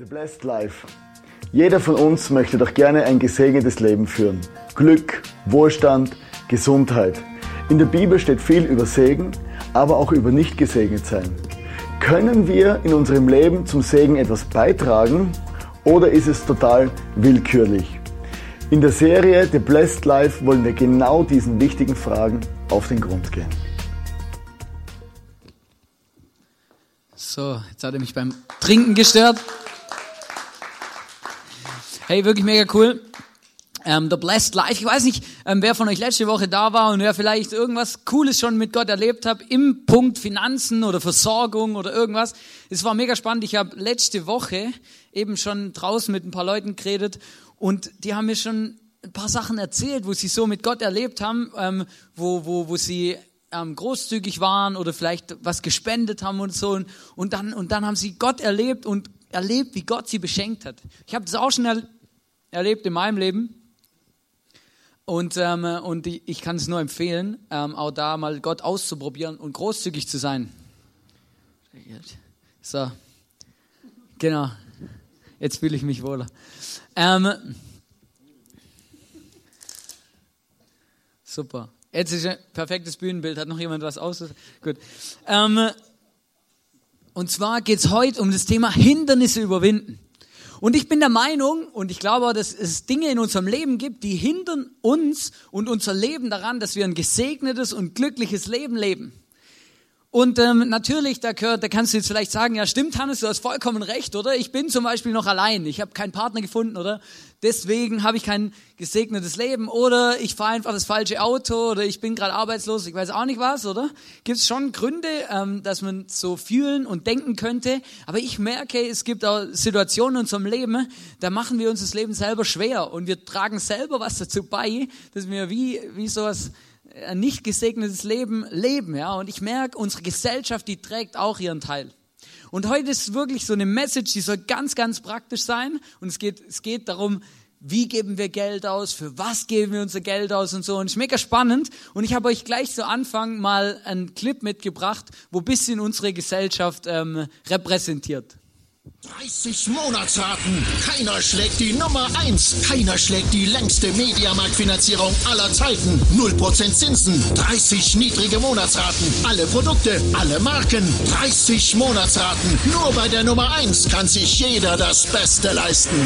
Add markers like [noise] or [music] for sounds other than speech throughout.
The Blessed Life. Jeder von uns möchte doch gerne ein gesegnetes Leben führen. Glück, Wohlstand, Gesundheit. In der Bibel steht viel über Segen, aber auch über nicht gesegnet sein. Können wir in unserem Leben zum Segen etwas beitragen oder ist es total willkürlich? In der Serie The Blessed Life wollen wir genau diesen wichtigen Fragen auf den Grund gehen. So, jetzt hat er mich beim Trinken gestört. Hey, wirklich mega cool. Ähm, The Blessed Life. Ich weiß nicht, ähm, wer von euch letzte Woche da war und wer vielleicht irgendwas Cooles schon mit Gott erlebt hat im Punkt Finanzen oder Versorgung oder irgendwas. Es war mega spannend. Ich habe letzte Woche eben schon draußen mit ein paar Leuten geredet und die haben mir schon ein paar Sachen erzählt, wo sie so mit Gott erlebt haben, ähm, wo, wo, wo sie ähm, großzügig waren oder vielleicht was gespendet haben und so. Und, und, dann, und dann haben sie Gott erlebt und erlebt, wie Gott sie beschenkt hat. Ich habe das auch schon er, erlebt in meinem Leben. Und, ähm, und ich kann es nur empfehlen, ähm, auch da mal Gott auszuprobieren und großzügig zu sein. So, genau. Jetzt fühle ich mich wohler. Ähm, super. Jetzt ist ein perfektes Bühnenbild. Hat noch jemand was aus? Gut. Ähm, und zwar geht es heute um das Thema Hindernisse überwinden. Und ich bin der Meinung, und ich glaube dass es Dinge in unserem Leben gibt, die hindern uns und unser Leben daran, dass wir ein gesegnetes und glückliches Leben leben. Und ähm, natürlich, da, gehört, da kannst du jetzt vielleicht sagen, ja stimmt Hannes, du hast vollkommen recht, oder? Ich bin zum Beispiel noch allein, ich habe keinen Partner gefunden, oder? Deswegen habe ich kein gesegnetes Leben, oder ich fahre einfach das falsche Auto, oder ich bin gerade arbeitslos, ich weiß auch nicht was, oder? Gibt es schon Gründe, ähm, dass man so fühlen und denken könnte, aber ich merke, es gibt auch Situationen in unserem Leben, da machen wir uns das Leben selber schwer und wir tragen selber was dazu bei, dass wir wie, wie sowas ein nicht gesegnetes Leben leben, ja. Und ich merke, unsere Gesellschaft, die trägt auch ihren Teil. Und heute ist wirklich so eine Message, die soll ganz, ganz praktisch sein. Und es geht, es geht darum, wie geben wir Geld aus, für was geben wir unser Geld aus und so. Und es ist mega spannend. Und ich habe euch gleich zu Anfang mal einen Clip mitgebracht, wo bisschen unsere Gesellschaft ähm, repräsentiert. 30 Monatsraten. Keiner schlägt die Nummer 1. Keiner schlägt die längste Mediamarktfinanzierung aller Zeiten. 0% Zinsen. 30 niedrige Monatsraten. Alle Produkte, alle Marken. 30 Monatsraten. Nur bei der Nummer 1 kann sich jeder das Beste leisten.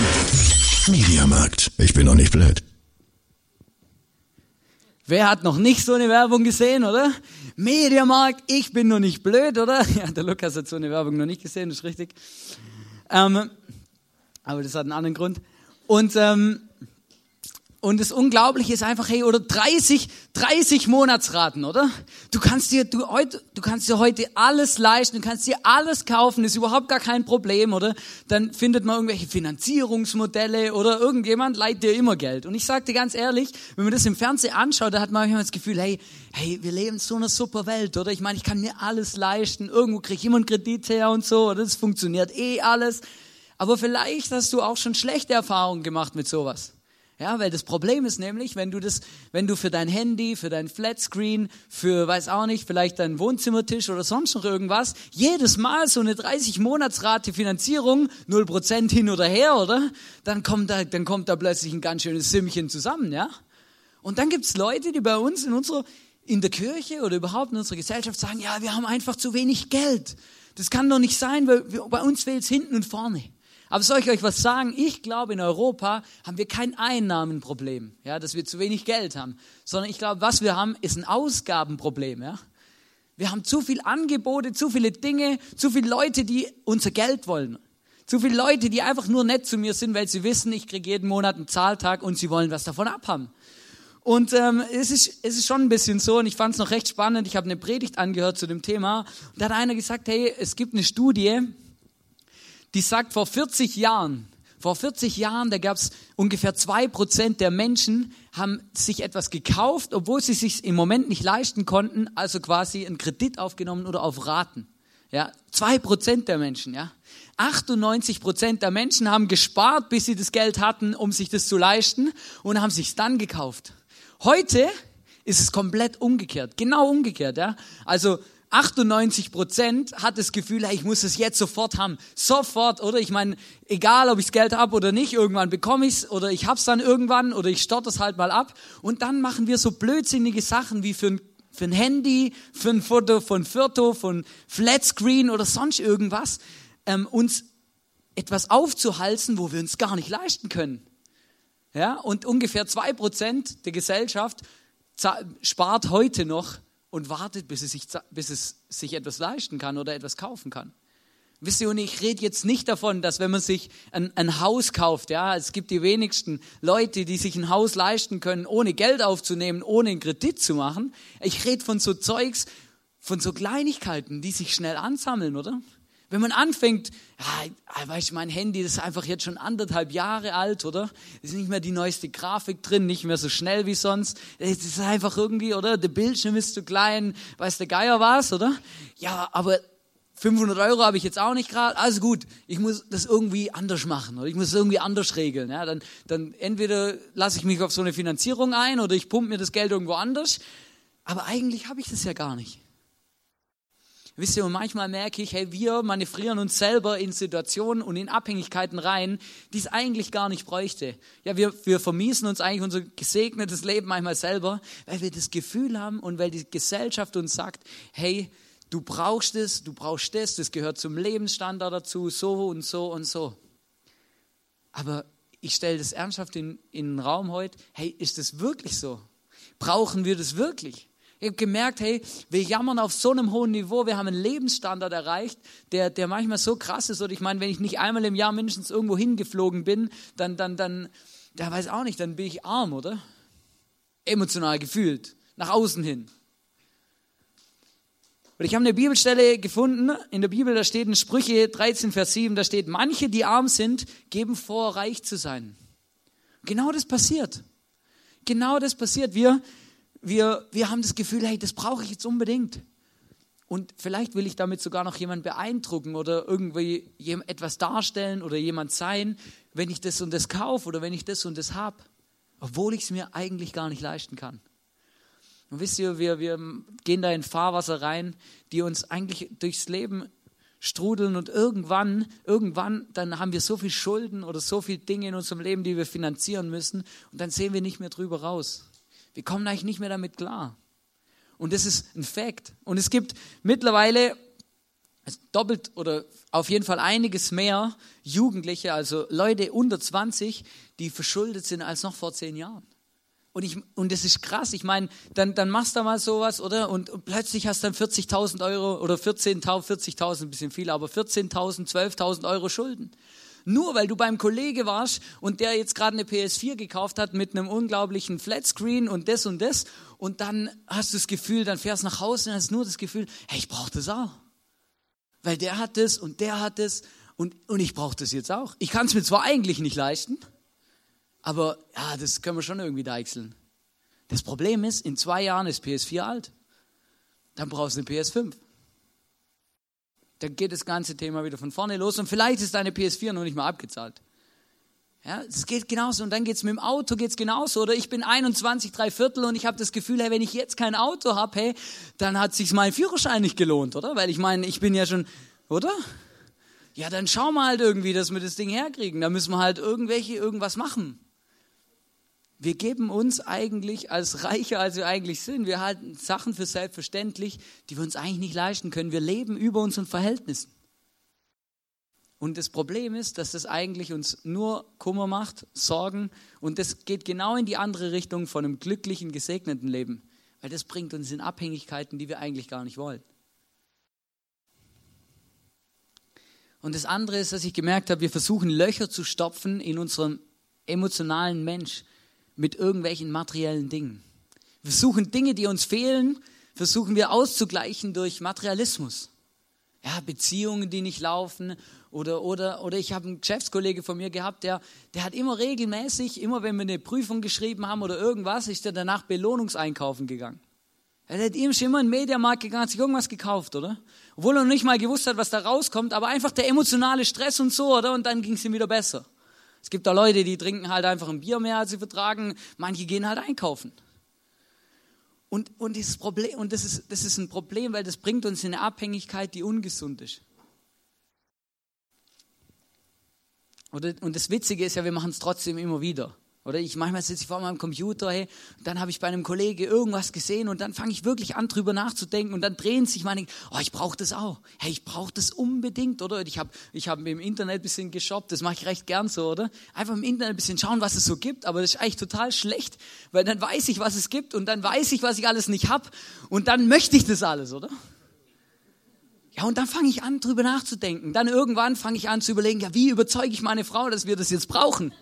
Mediamarkt. Ich bin noch nicht blöd. Wer hat noch nicht so eine Werbung gesehen, oder? Mediamarkt, ich bin noch nicht blöd, oder? [laughs] Ja, der Lukas hat so eine Werbung noch nicht gesehen, das ist richtig. Ähm, aber das hat einen anderen Grund. Und, ähm, und das Unglaubliche ist einfach, hey, oder 30, 30 Monatsraten, oder? Du kannst dir, du, heute, du kannst dir heute alles leisten, du kannst dir alles kaufen, ist überhaupt gar kein Problem, oder? Dann findet man irgendwelche Finanzierungsmodelle oder irgendjemand leiht dir immer Geld. Und ich sag dir ganz ehrlich, wenn man das im Fernsehen anschaut, da hat man manchmal das Gefühl, hey, hey, wir leben in so einer super Welt, oder? Ich meine, ich kann mir alles leisten, irgendwo krieg ich immer einen Kredit her und so, oder? Das funktioniert eh alles. Aber vielleicht hast du auch schon schlechte Erfahrungen gemacht mit sowas. Ja, weil das Problem ist nämlich, wenn du das, wenn du für dein Handy, für dein Flatscreen, für, weiß auch nicht, vielleicht deinen Wohnzimmertisch oder sonst noch irgendwas, jedes Mal so eine 30 Monatsrate Finanzierung, 0% hin oder her, oder? Dann kommt da, dann kommt da plötzlich ein ganz schönes Sümmchen zusammen, ja? Und dann gibt's Leute, die bei uns in unserer, in der Kirche oder überhaupt in unserer Gesellschaft sagen, ja, wir haben einfach zu wenig Geld. Das kann doch nicht sein, weil bei uns fehlt's hinten und vorne. Aber soll ich euch was sagen? Ich glaube, in Europa haben wir kein Einnahmenproblem, ja, dass wir zu wenig Geld haben, sondern ich glaube, was wir haben, ist ein Ausgabenproblem, ja. Wir haben zu viel Angebote, zu viele Dinge, zu viele Leute, die unser Geld wollen. Zu viele Leute, die einfach nur nett zu mir sind, weil sie wissen, ich kriege jeden Monat einen Zahltag und sie wollen was davon abhaben. Und ähm, es, ist, es ist schon ein bisschen so, und ich fand es noch recht spannend, ich habe eine Predigt angehört zu dem Thema, und da hat einer gesagt, hey, es gibt eine Studie, die sagt, vor 40 Jahren, vor 40 Jahren, da gab es ungefähr zwei Prozent der Menschen, haben sich etwas gekauft, obwohl sie sich im Moment nicht leisten konnten, also quasi einen Kredit aufgenommen oder auf Raten. Ja, zwei Prozent der Menschen, ja. 98 Prozent der Menschen haben gespart, bis sie das Geld hatten, um sich das zu leisten und haben sich dann gekauft. Heute ist es komplett umgekehrt, genau umgekehrt, ja. Also 98 Prozent hat das Gefühl, ich muss es jetzt sofort haben. Sofort, oder? Ich meine, egal, ob ich das Geld habe oder nicht, irgendwann bekomme ich es oder ich hab's dann irgendwann oder ich stotter es halt mal ab. Und dann machen wir so blödsinnige Sachen wie für ein, für ein Handy, für ein Foto von Foto, von Flatscreen oder sonst irgendwas, ähm, uns etwas aufzuhalsen, wo wir uns gar nicht leisten können. Ja, und ungefähr zwei Prozent der Gesellschaft spart heute noch und wartet, bis es, sich, bis es sich etwas leisten kann oder etwas kaufen kann. Wisst ihr, und ich rede jetzt nicht davon, dass wenn man sich ein, ein, Haus kauft, ja, es gibt die wenigsten Leute, die sich ein Haus leisten können, ohne Geld aufzunehmen, ohne einen Kredit zu machen. Ich rede von so Zeugs, von so Kleinigkeiten, die sich schnell ansammeln, oder? Wenn man anfängt, ja, weißt du, mein Handy ist einfach jetzt schon anderthalb Jahre alt, oder? Ist nicht mehr die neueste Grafik drin, nicht mehr so schnell wie sonst. Es ist einfach irgendwie, oder? Der Bildschirm ist zu klein, weiß der Geier was, oder? Ja, aber 500 Euro habe ich jetzt auch nicht gerade. Also gut, ich muss das irgendwie anders machen oder ich muss es irgendwie anders regeln. Ja, dann, dann entweder lasse ich mich auf so eine Finanzierung ein oder ich pumpe mir das Geld irgendwo anders. Aber eigentlich habe ich das ja gar nicht. Wisst ihr, und manchmal merke ich, hey, wir manövrieren uns selber in Situationen und in Abhängigkeiten rein, die es eigentlich gar nicht bräuchte. Ja, wir, wir vermiesen uns eigentlich unser gesegnetes Leben manchmal selber, weil wir das Gefühl haben und weil die Gesellschaft uns sagt, hey, du brauchst es, du brauchst das, das gehört zum Lebensstandard dazu, so und so und so. Aber ich stelle das ernsthaft in, in den Raum heute, hey, ist das wirklich so? Brauchen wir das wirklich? Ich habe gemerkt, hey, wir jammern auf so einem hohen Niveau, wir haben einen Lebensstandard erreicht, der, der manchmal so krass ist. Und ich meine, wenn ich nicht einmal im Jahr mindestens irgendwo hingeflogen bin, dann, dann, dann, da weiß auch nicht, dann bin ich arm, oder? Emotional gefühlt, nach außen hin. Und ich habe eine Bibelstelle gefunden, in der Bibel, da steht in Sprüche 13, Vers 7, da steht, manche, die arm sind, geben vor, reich zu sein. Genau das passiert. Genau das passiert. Wir, wir, wir haben das Gefühl, hey, das brauche ich jetzt unbedingt. Und vielleicht will ich damit sogar noch jemanden beeindrucken oder irgendwie etwas darstellen oder jemand sein, wenn ich das und das kaufe oder wenn ich das und das habe, obwohl ich es mir eigentlich gar nicht leisten kann. Und wisst ihr, wir, wir gehen da in Fahrwasser rein, die uns eigentlich durchs Leben strudeln und irgendwann, irgendwann, dann haben wir so viel Schulden oder so viele Dinge in unserem Leben, die wir finanzieren müssen und dann sehen wir nicht mehr drüber raus. Wir kommen eigentlich nicht mehr damit klar. Und das ist ein Fakt. Und es gibt mittlerweile doppelt oder auf jeden Fall einiges mehr Jugendliche, also Leute unter 20, die verschuldet sind als noch vor zehn Jahren. Und, ich, und das ist krass. Ich meine, dann, dann machst du mal sowas, oder? Und, und plötzlich hast du dann 40.000 Euro oder 14.000, 40.000, ein bisschen viel, aber 14.000, 12.000 Euro Schulden. Nur weil du beim Kollege warst und der jetzt gerade eine PS4 gekauft hat mit einem unglaublichen Flatscreen und das und das und dann hast du das Gefühl, dann fährst du nach Hause und hast nur das Gefühl, hey, ich brauche das auch. Weil der hat das und der hat das und, und ich brauche das jetzt auch. Ich kann es mir zwar eigentlich nicht leisten, aber ja, das können wir schon irgendwie deichseln. Das Problem ist, in zwei Jahren ist PS4 alt. Dann brauchst du eine PS5 dann geht das ganze Thema wieder von vorne los und vielleicht ist deine PS4 noch nicht mal abgezahlt. Ja, es geht genauso und dann geht es mit dem Auto geht's genauso oder ich bin 21, drei Viertel und ich habe das Gefühl, hey, wenn ich jetzt kein Auto habe, hey, dann hat sich mein Führerschein nicht gelohnt, oder? Weil ich meine, ich bin ja schon, oder? Ja, dann schauen wir halt irgendwie, dass wir das Ding herkriegen. Da müssen wir halt irgendwelche irgendwas machen. Wir geben uns eigentlich als reicher, als wir eigentlich sind. Wir halten Sachen für selbstverständlich, die wir uns eigentlich nicht leisten können. Wir leben über unseren Verhältnissen. Und das Problem ist, dass das eigentlich uns nur Kummer macht, Sorgen. Und das geht genau in die andere Richtung von einem glücklichen, gesegneten Leben. Weil das bringt uns in Abhängigkeiten, die wir eigentlich gar nicht wollen. Und das andere ist, dass ich gemerkt habe, wir versuchen Löcher zu stopfen in unserem emotionalen Mensch mit irgendwelchen materiellen Dingen. Wir suchen Dinge, die uns fehlen, versuchen wir auszugleichen durch Materialismus. Ja, Beziehungen, die nicht laufen. Oder, oder, oder ich habe einen Geschäftskollege von mir gehabt, der, der hat immer regelmäßig, immer wenn wir eine Prüfung geschrieben haben oder irgendwas, ist er danach Belohnungseinkaufen gegangen. Er hat ihm schon immer in den Mediamarkt gegangen, hat sich irgendwas gekauft, oder? Obwohl er noch nicht mal gewusst hat, was da rauskommt, aber einfach der emotionale Stress und so, oder? Und dann ging es ihm wieder besser. Es gibt da Leute, die trinken halt einfach ein Bier mehr, als sie vertragen. Manche gehen halt einkaufen. Und, und, dieses Problem, und das, ist, das ist ein Problem, weil das bringt uns in eine Abhängigkeit, die ungesund ist. Und das Witzige ist ja, wir machen es trotzdem immer wieder. Oder ich manchmal sitze ich vor meinem Computer, hey, dann habe ich bei einem Kollege irgendwas gesehen und dann fange ich wirklich an, drüber nachzudenken und dann drehen sich meine, oh, ich brauche das auch. Hey, ich brauche das unbedingt, oder? Ich habe ich hab im Internet ein bisschen geshoppt, das mache ich recht gern so, oder? Einfach im Internet ein bisschen schauen, was es so gibt, aber das ist eigentlich total schlecht, weil dann weiß ich, was es gibt und dann weiß ich, was ich alles nicht habe und dann möchte ich das alles, oder? Ja, und dann fange ich an, drüber nachzudenken. Dann irgendwann fange ich an zu überlegen, ja, wie überzeuge ich meine Frau, dass wir das jetzt brauchen?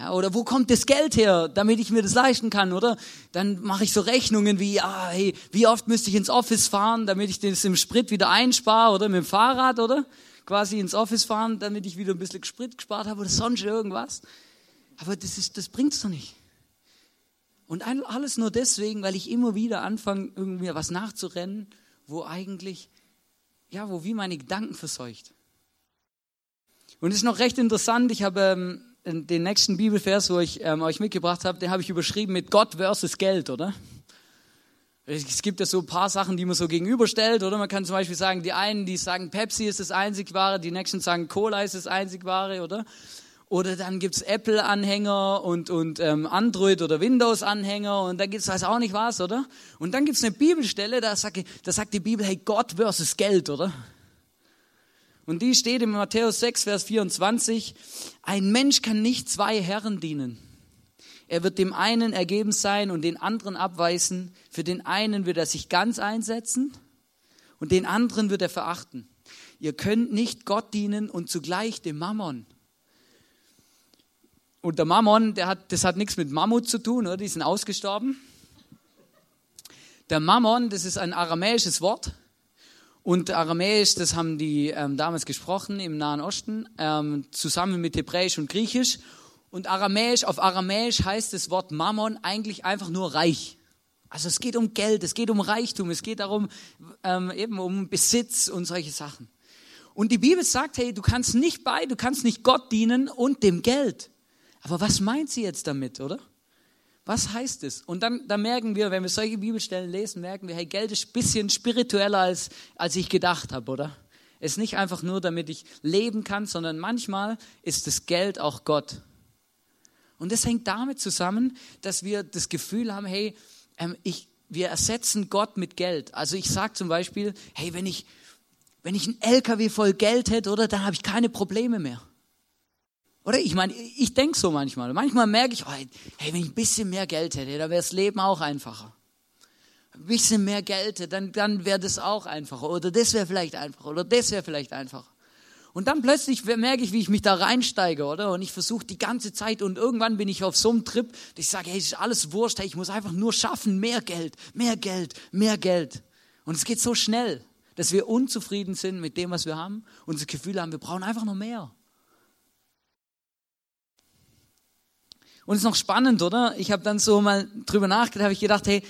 Ja, oder wo kommt das Geld her, damit ich mir das leisten kann, oder? Dann mache ich so Rechnungen wie, ah, hey, wie oft müsste ich ins Office fahren, damit ich das im Sprit wieder einspare, oder mit dem Fahrrad, oder? Quasi ins Office fahren, damit ich wieder ein bisschen Sprit gespart habe oder sonst irgendwas. Aber das ist, das bringt's doch nicht. Und alles nur deswegen, weil ich immer wieder anfange, irgendwie was nachzurennen, wo eigentlich, ja, wo wie meine Gedanken verseucht. Und es ist noch recht interessant, ich habe ähm, den nächsten Bibelvers, wo ich ähm, euch mitgebracht habe, den habe ich überschrieben mit Gott versus Geld, oder? Es gibt ja so ein paar Sachen, die man so gegenüberstellt, oder? Man kann zum Beispiel sagen, die einen, die sagen, Pepsi ist das einzig wahre, die nächsten sagen, Cola ist das einzig wahre, oder? Oder dann gibt's Apple-Anhänger und, und ähm, Android- oder Windows-Anhänger und da gibt's weiß auch nicht was, oder? Und dann gibt's eine Bibelstelle, da sagt, da sagt die Bibel, hey, Gott versus Geld, oder? Und die steht in Matthäus 6, Vers 24. Ein Mensch kann nicht zwei Herren dienen. Er wird dem einen ergeben sein und den anderen abweisen. Für den einen wird er sich ganz einsetzen und den anderen wird er verachten. Ihr könnt nicht Gott dienen und zugleich dem Mammon. Und der Mammon, der hat, das hat nichts mit Mammut zu tun, oder? die sind ausgestorben. Der Mammon, das ist ein aramäisches Wort und Aramäisch, das haben die ähm, damals gesprochen im Nahen Osten, ähm, zusammen mit Hebräisch und Griechisch. Und Aramäisch, auf Aramäisch heißt das Wort Mammon eigentlich einfach nur reich. Also es geht um Geld, es geht um Reichtum, es geht darum, ähm, eben um Besitz und solche Sachen. Und die Bibel sagt, hey, du kannst nicht bei, du kannst nicht Gott dienen und dem Geld. Aber was meint sie jetzt damit, oder? Was heißt es? Und dann, dann merken wir, wenn wir solche Bibelstellen lesen, merken wir, hey, Geld ist ein bisschen spiritueller, als, als ich gedacht habe, oder? Es ist nicht einfach nur, damit ich leben kann, sondern manchmal ist das Geld auch Gott. Und das hängt damit zusammen, dass wir das Gefühl haben, hey, ähm, ich, wir ersetzen Gott mit Geld. Also ich sage zum Beispiel, hey, wenn ich, wenn ich einen LKW voll Geld hätte, oder, dann habe ich keine Probleme mehr. Oder ich meine, ich denke so manchmal. Manchmal merke ich, oh, hey, wenn ich ein bisschen mehr Geld hätte, dann wäre das Leben auch einfacher. Ein bisschen mehr Geld, dann, dann wäre das auch einfacher. Oder das wäre vielleicht einfacher. Oder das wäre vielleicht einfacher. Und dann plötzlich merke ich, wie ich mich da reinsteige, oder? Und ich versuche die ganze Zeit und irgendwann bin ich auf so einem Trip, dass ich sage, hey, es ist alles wurscht, hey, ich muss einfach nur schaffen, mehr Geld, mehr Geld, mehr Geld. Und es geht so schnell, dass wir unzufrieden sind mit dem, was wir haben und das Gefühl haben, wir brauchen einfach noch mehr. Und es ist noch spannend, oder? Ich habe dann so mal drüber nachgedacht, habe ich gedacht, hey,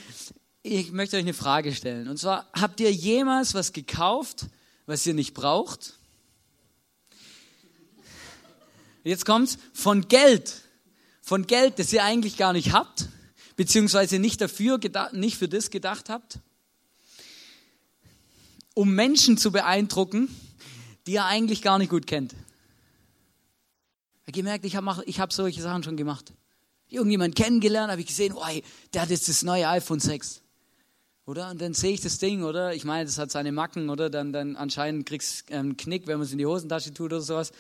ich möchte euch eine Frage stellen. Und zwar, habt ihr jemals was gekauft, was ihr nicht braucht? Jetzt kommt's von Geld, von Geld, das ihr eigentlich gar nicht habt, beziehungsweise nicht dafür nicht für das gedacht habt, um Menschen zu beeindrucken, die ihr eigentlich gar nicht gut kennt. Gemerkt, ich habe hab solche Sachen schon gemacht irgendjemand kennengelernt, habe ich gesehen, oh, der hat jetzt das neue iPhone 6. Oder? Und dann sehe ich das Ding, oder? Ich meine, das hat seine Macken, oder? Dann, dann anscheinend kriegst du einen Knick, wenn man es in die Hosentasche tut oder sowas.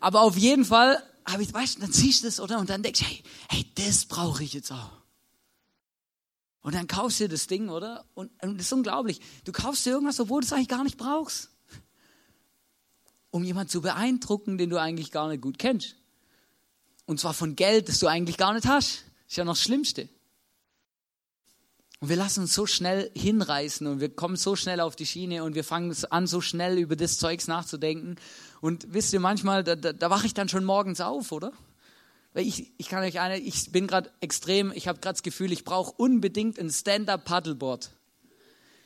Aber auf jeden Fall habe ich, weißt du, dann siehst du das, oder? Und dann denkst du, hey, hey, das brauche ich jetzt auch. Und dann kaufst du das Ding, oder? Und, und das ist unglaublich. Du kaufst dir irgendwas, obwohl du es eigentlich gar nicht brauchst. Um jemanden zu beeindrucken, den du eigentlich gar nicht gut kennst. Und zwar von Geld, das du eigentlich gar nicht hast. Ist ja noch das Schlimmste. Und wir lassen uns so schnell hinreißen und wir kommen so schnell auf die Schiene und wir fangen an, so schnell über das Zeugs nachzudenken. Und wisst ihr, manchmal, da, da, da wache ich dann schon morgens auf, oder? Weil ich, ich kann euch eine, ich bin gerade extrem, ich habe gerade das Gefühl, ich brauche unbedingt ein Stand-up-Paddleboard.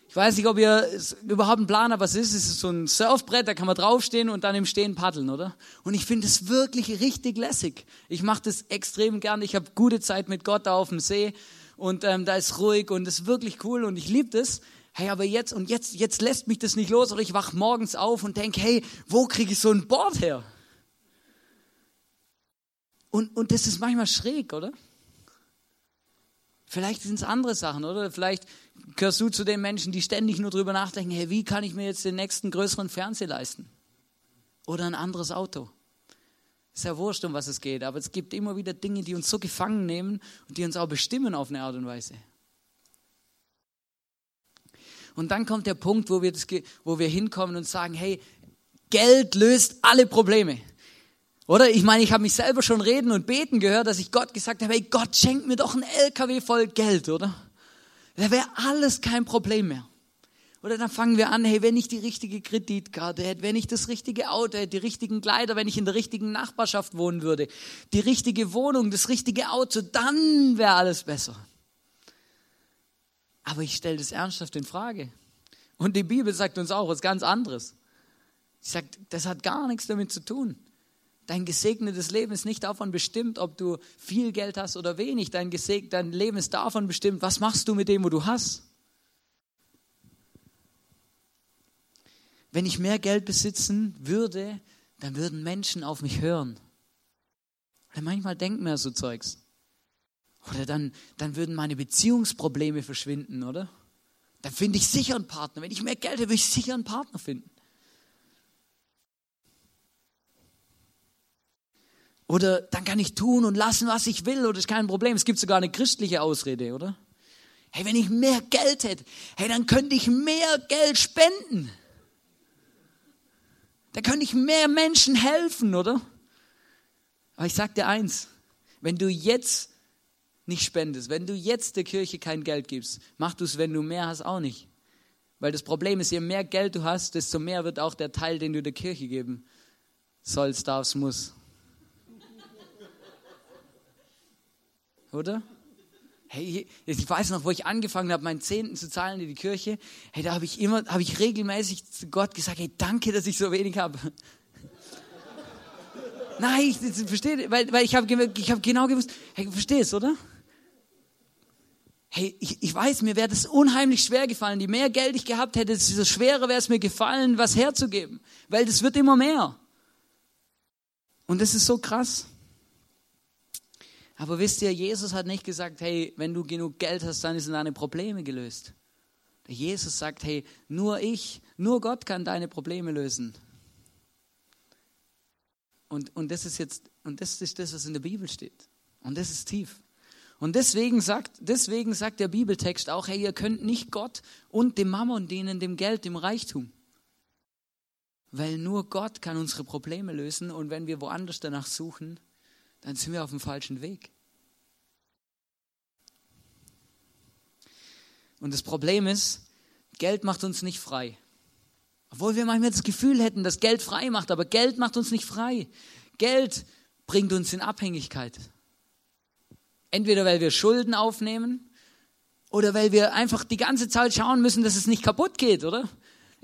Ich weiß nicht, ob ihr überhaupt einen Plan habt, was es ist. Es ist so ein Surfbrett, da kann man draufstehen und dann im Stehen paddeln, oder? Und ich finde es wirklich richtig lässig. Ich mache das extrem gern. Ich habe gute Zeit mit Gott da auf dem See und ähm, da ist ruhig und ist wirklich cool und ich liebe das. Hey, aber jetzt und jetzt, jetzt lässt mich das nicht los oder ich wach morgens auf und denke, hey, wo kriege ich so ein Board her? Und, und das ist manchmal schräg, oder? Vielleicht sind es andere Sachen, oder? Vielleicht gehörst du zu den Menschen, die ständig nur drüber nachdenken, hey, wie kann ich mir jetzt den nächsten größeren Fernseher leisten? Oder ein anderes Auto. Ist ja wurscht, um was es geht, aber es gibt immer wieder Dinge, die uns so gefangen nehmen und die uns auch bestimmen auf eine Art und Weise. Und dann kommt der Punkt, wo wir, das, wo wir hinkommen und sagen, hey, Geld löst alle Probleme. Oder? Ich meine, ich habe mich selber schon reden und beten gehört, dass ich Gott gesagt habe, hey Gott, schenk mir doch ein LKW voll Geld, oder? Da wäre alles kein Problem mehr. Oder dann fangen wir an, hey, wenn ich die richtige Kreditkarte hätte, wenn ich das richtige Auto hätte, die richtigen Kleider, wenn ich in der richtigen Nachbarschaft wohnen würde, die richtige Wohnung, das richtige Auto, dann wäre alles besser. Aber ich stelle das ernsthaft in Frage. Und die Bibel sagt uns auch was ganz anderes. Sie sagt, das hat gar nichts damit zu tun. Dein gesegnetes Leben ist nicht davon bestimmt, ob du viel Geld hast oder wenig. Dein, Geseg dein Leben ist davon bestimmt, was machst du mit dem, wo du hast. Wenn ich mehr Geld besitzen würde, dann würden Menschen auf mich hören. Oder manchmal denken wir so Zeugs. Oder dann, dann würden meine Beziehungsprobleme verschwinden, oder? Dann finde ich sicher einen Partner. Wenn ich mehr Geld hätte, würde ich sicher einen Partner finden. Oder dann kann ich tun und lassen, was ich will, oder ist kein Problem. Es gibt sogar eine christliche Ausrede, oder? Hey, wenn ich mehr Geld hätte, hey, dann könnte ich mehr Geld spenden. Dann könnte ich mehr Menschen helfen, oder? Aber ich sag dir eins, wenn du jetzt nicht spendest, wenn du jetzt der Kirche kein Geld gibst, mach du es, wenn du mehr hast, auch nicht. Weil das Problem ist, je mehr Geld du hast, desto mehr wird auch der Teil, den du der Kirche geben sollst, darfst, muss. Oder? Hey, ich weiß noch, wo ich angefangen habe, meinen Zehnten zu zahlen in die Kirche. Hey, da habe ich immer, habe ich regelmäßig zu Gott gesagt, hey, danke, dass ich so wenig habe. [laughs] Nein, ich, verstehe, weil, weil ich habe ich hab genau gewusst, hey, verstehst, oder? Hey, ich, ich weiß, mir wäre das unheimlich schwer gefallen. Je mehr Geld ich gehabt hätte, desto schwerer wäre es mir gefallen, was herzugeben. Weil das wird immer mehr. Und das ist so krass. Aber wisst ihr, Jesus hat nicht gesagt, hey, wenn du genug Geld hast, dann sind deine Probleme gelöst. Jesus sagt, hey, nur ich, nur Gott kann deine Probleme lösen. Und, und das ist jetzt, und das ist das, was in der Bibel steht. Und das ist tief. Und deswegen sagt, deswegen sagt der Bibeltext auch, hey, ihr könnt nicht Gott und dem Mammon dienen, dem Geld, dem Reichtum. Weil nur Gott kann unsere Probleme lösen und wenn wir woanders danach suchen, dann sind wir auf dem falschen Weg. Und das Problem ist, Geld macht uns nicht frei. Obwohl wir manchmal das Gefühl hätten, dass Geld frei macht, aber Geld macht uns nicht frei. Geld bringt uns in Abhängigkeit. Entweder weil wir Schulden aufnehmen oder weil wir einfach die ganze Zeit schauen müssen, dass es nicht kaputt geht, oder?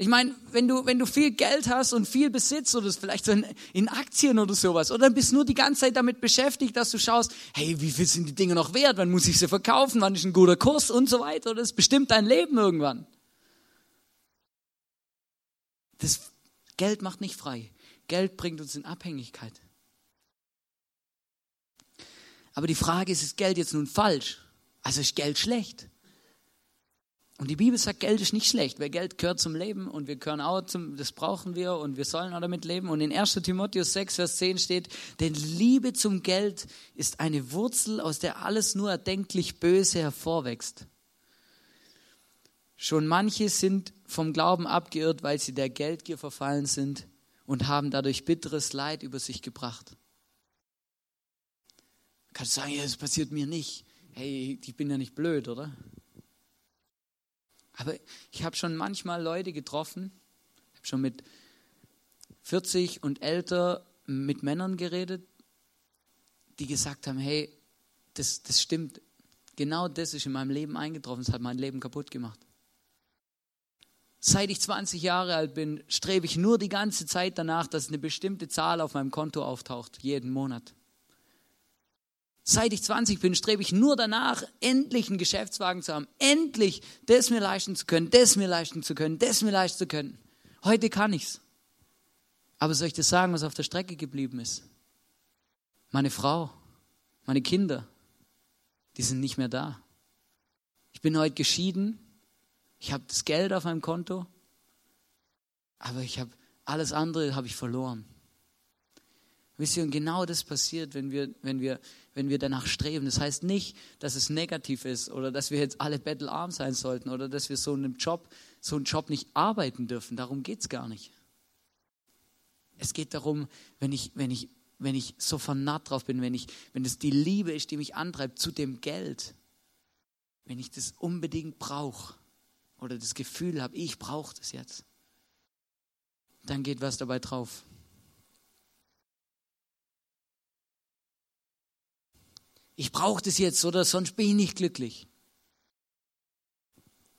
Ich meine, wenn du, wenn du viel Geld hast und viel Besitz oder vielleicht so in, in Aktien oder sowas, oder bist du nur die ganze Zeit damit beschäftigt, dass du schaust, hey, wie viel sind die Dinge noch wert? Wann muss ich sie verkaufen? Wann ist ein guter Kurs und so weiter? Das bestimmt dein Leben irgendwann. Das Geld macht nicht frei. Geld bringt uns in Abhängigkeit. Aber die Frage ist, ist Geld jetzt nun falsch? Also ist Geld schlecht? Und die Bibel sagt, Geld ist nicht schlecht, weil Geld gehört zum Leben und wir gehören auch zum, das brauchen wir und wir sollen auch damit leben. Und in 1 Timotheus 6, Vers 10 steht, denn Liebe zum Geld ist eine Wurzel, aus der alles nur erdenklich Böse hervorwächst. Schon manche sind vom Glauben abgeirrt, weil sie der Geldgier verfallen sind und haben dadurch bitteres Leid über sich gebracht. Kannst du sagen, ja, das passiert mir nicht. Hey, ich bin ja nicht blöd, oder? Aber ich habe schon manchmal Leute getroffen, habe schon mit 40 und älter mit Männern geredet, die gesagt haben, hey, das, das stimmt, genau das ist in meinem Leben eingetroffen, das hat mein Leben kaputt gemacht. Seit ich 20 Jahre alt bin, strebe ich nur die ganze Zeit danach, dass eine bestimmte Zahl auf meinem Konto auftaucht, jeden Monat. Seit ich 20 bin, strebe ich nur danach, endlich einen Geschäftswagen zu haben, endlich das mir leisten zu können, das mir leisten zu können, das mir leisten zu können. Heute kann ich's. Aber soll ich dir sagen, was auf der Strecke geblieben ist? Meine Frau, meine Kinder, die sind nicht mehr da. Ich bin heute geschieden, ich habe das Geld auf meinem Konto, aber ich habe alles andere habe ich verloren. Wisst ihr, und genau das passiert, wenn wir, wenn, wir, wenn wir danach streben. Das heißt nicht, dass es negativ ist oder dass wir jetzt alle bettelarm sein sollten oder dass wir so einen Job, so einen Job nicht arbeiten dürfen. Darum geht es gar nicht. Es geht darum, wenn ich, wenn ich, wenn ich so vernarrt drauf bin, wenn, ich, wenn es die Liebe ist, die mich antreibt zu dem Geld, wenn ich das unbedingt brauche, oder das Gefühl habe, ich brauche das jetzt, dann geht was dabei drauf. Ich brauche das jetzt oder sonst bin ich nicht glücklich.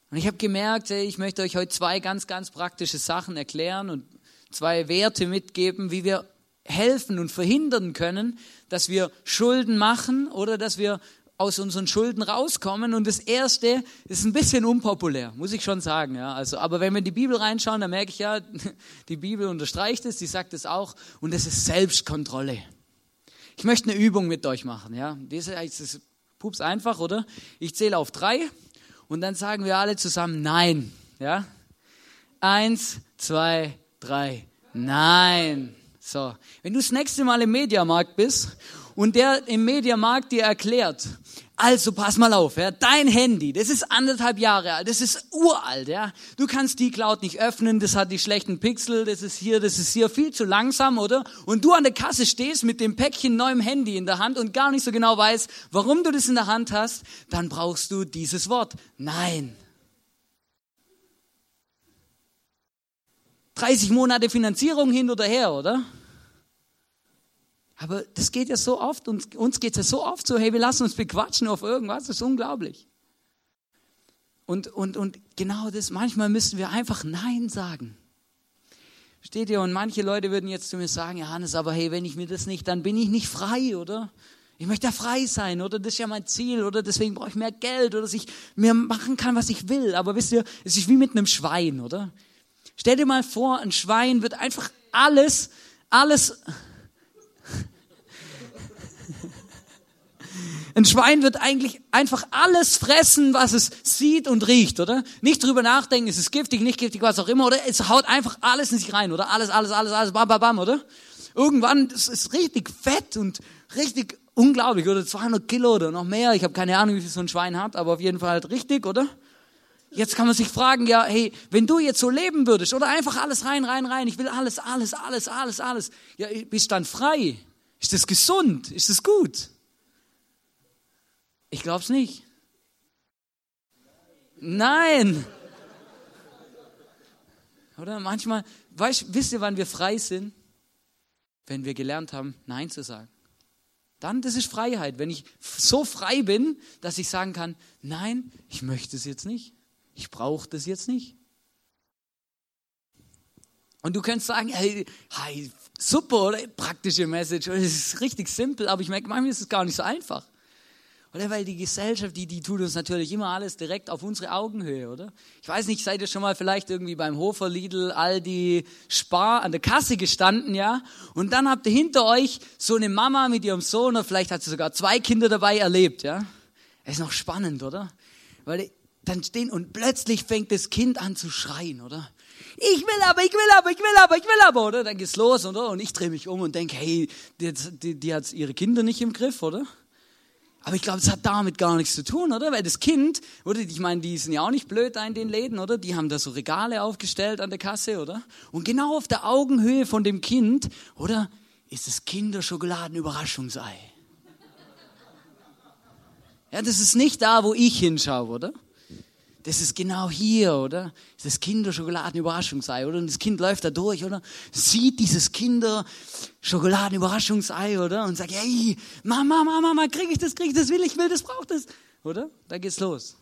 Und ich habe gemerkt, ich möchte euch heute zwei ganz, ganz praktische Sachen erklären und zwei Werte mitgeben, wie wir helfen und verhindern können, dass wir Schulden machen oder dass wir aus unseren Schulden rauskommen. Und das erste ist ein bisschen unpopulär, muss ich schon sagen. Ja. Also, aber wenn wir in die Bibel reinschauen, dann merke ich ja, [laughs] die Bibel unterstreicht es, die sagt es auch. Und das ist Selbstkontrolle. Ich möchte eine Übung mit euch machen. Ja. Das ist pups einfach, oder? Ich zähle auf drei und dann sagen wir alle zusammen Nein. Ja. Eins, zwei, drei. Nein. So, wenn du das nächste Mal im Mediamarkt bist und der im Mediamarkt dir erklärt, also pass mal auf, ja, dein Handy, das ist anderthalb Jahre alt, das ist uralt, ja. Du kannst die Cloud nicht öffnen, das hat die schlechten Pixel, das ist hier, das ist hier viel zu langsam, oder? Und du an der Kasse stehst mit dem Päckchen neuem Handy in der Hand und gar nicht so genau weißt, warum du das in der Hand hast, dann brauchst du dieses Wort. Nein. 30 Monate Finanzierung hin oder her, oder? Aber das geht ja so oft, und uns geht es ja so oft so, hey, wir lassen uns bequatschen auf irgendwas, das ist unglaublich. Und, und, und genau das, manchmal müssen wir einfach Nein sagen. Steht ihr, und manche Leute würden jetzt zu mir sagen, ja, Hannes, aber hey, wenn ich mir das nicht, dann bin ich nicht frei, oder? Ich möchte ja frei sein, oder? Das ist ja mein Ziel, oder? Deswegen brauche ich mehr Geld, oder dass ich mir machen kann, was ich will. Aber wisst ihr, es ist wie mit einem Schwein, oder? Stell dir mal vor, ein Schwein wird einfach alles, alles, Ein Schwein wird eigentlich einfach alles fressen, was es sieht und riecht, oder? Nicht drüber nachdenken, ist es giftig, nicht giftig, was auch immer, oder? Es haut einfach alles in sich rein, oder? Alles, alles, alles, alles, bam, bam, bam, oder? Irgendwann ist es richtig fett und richtig unglaublich, oder? 200 Kilo oder noch mehr. Ich habe keine Ahnung, wie viel so ein Schwein hat, aber auf jeden Fall halt richtig, oder? Jetzt kann man sich fragen, ja, hey, wenn du jetzt so leben würdest, oder einfach alles rein, rein, rein, ich will alles, alles, alles, alles, alles, ja, bist dann frei? Ist das gesund? Ist das gut? Ich glaube es nicht. Nein. Oder manchmal, weißt, wisst ihr, wann wir frei sind? Wenn wir gelernt haben, Nein zu sagen. Dann, das ist Freiheit. Wenn ich so frei bin, dass ich sagen kann, nein, ich möchte es jetzt nicht. Ich brauche das jetzt nicht. Und du könntest sagen, hey, hey super, oder? Praktische Message, das ist richtig simpel, aber ich merke, manchmal ist es gar nicht so einfach. Oder weil die Gesellschaft, die, die tut uns natürlich immer alles direkt auf unsere Augenhöhe, oder? Ich weiß nicht, seid ihr schon mal vielleicht irgendwie beim Hofer, Lidl, Aldi, Spar an der Kasse gestanden, ja? Und dann habt ihr hinter euch so eine Mama mit ihrem Sohn, oder vielleicht hat sie sogar zwei Kinder dabei erlebt, ja? ist noch spannend, oder? Weil dann stehen und plötzlich fängt das Kind an zu schreien, oder? Ich will aber, ich will aber, ich will aber, ich will aber, oder? Dann geht's los, oder? Und ich drehe mich um und denke, hey, die, die, die hat ihre Kinder nicht im Griff, oder? Aber ich glaube, es hat damit gar nichts zu tun, oder? Weil das Kind, oder? Ich meine, die sind ja auch nicht blöd da in den Läden, oder? Die haben da so Regale aufgestellt an der Kasse, oder? Und genau auf der Augenhöhe von dem Kind, oder? Ist das Kinderschokoladen-Überraschungsei. Ja, das ist nicht da, wo ich hinschaue, oder? Das ist genau hier, oder? Das Kinderschokoladen-Überraschungsei, oder? Und das Kind läuft da durch, oder? Sieht dieses Kinder-Schokoladen-Überraschungsei, oder? Und sagt, hey, Mama, Mama, Mama, krieg ich das, krieg ich das, will ich, will das, braucht das, oder? Da geht's los.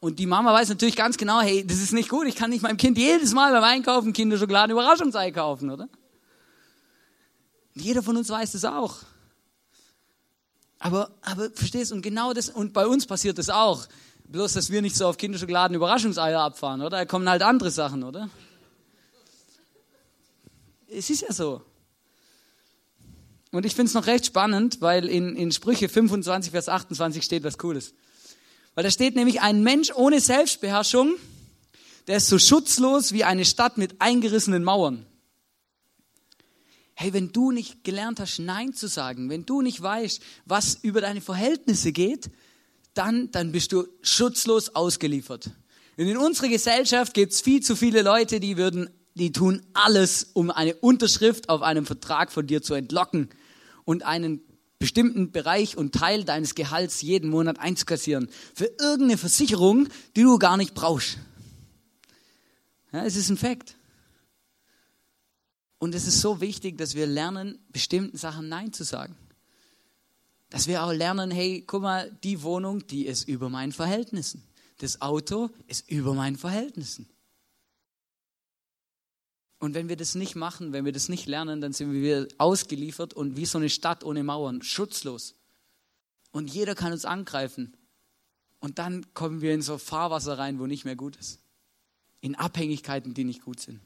Und die Mama weiß natürlich ganz genau, hey, das ist nicht gut, ich kann nicht meinem Kind jedes Mal beim Einkaufen Kinderschokoladen Überraschungsei kaufen, oder? Jeder von uns weiß das auch. Aber, aber verstehst und genau das, und bei uns passiert das auch. Bloß, dass wir nicht so auf Kinderschokoladen Überraschungseier abfahren, oder? Da kommen halt andere Sachen, oder? Es ist ja so. Und ich finde es noch recht spannend, weil in, in Sprüche 25, Vers 28 steht was Cooles. Weil da steht nämlich, ein Mensch ohne Selbstbeherrschung, der ist so schutzlos wie eine Stadt mit eingerissenen Mauern. Hey, wenn du nicht gelernt hast, Nein zu sagen, wenn du nicht weißt, was über deine Verhältnisse geht, dann, dann bist du schutzlos ausgeliefert. Und in unserer Gesellschaft gibt es viel zu viele Leute, die würden, die tun alles, um eine Unterschrift auf einem Vertrag von dir zu entlocken und einen bestimmten Bereich und Teil deines Gehalts jeden Monat einzukassieren. Für irgendeine Versicherung, die du gar nicht brauchst. Ja, es ist ein Fakt. Und es ist so wichtig, dass wir lernen, bestimmten Sachen Nein zu sagen. Dass wir auch lernen, hey, guck mal, die Wohnung, die ist über meinen Verhältnissen. Das Auto ist über meinen Verhältnissen. Und wenn wir das nicht machen, wenn wir das nicht lernen, dann sind wir ausgeliefert und wie so eine Stadt ohne Mauern, schutzlos. Und jeder kann uns angreifen. Und dann kommen wir in so Fahrwasser rein, wo nicht mehr gut ist. In Abhängigkeiten, die nicht gut sind.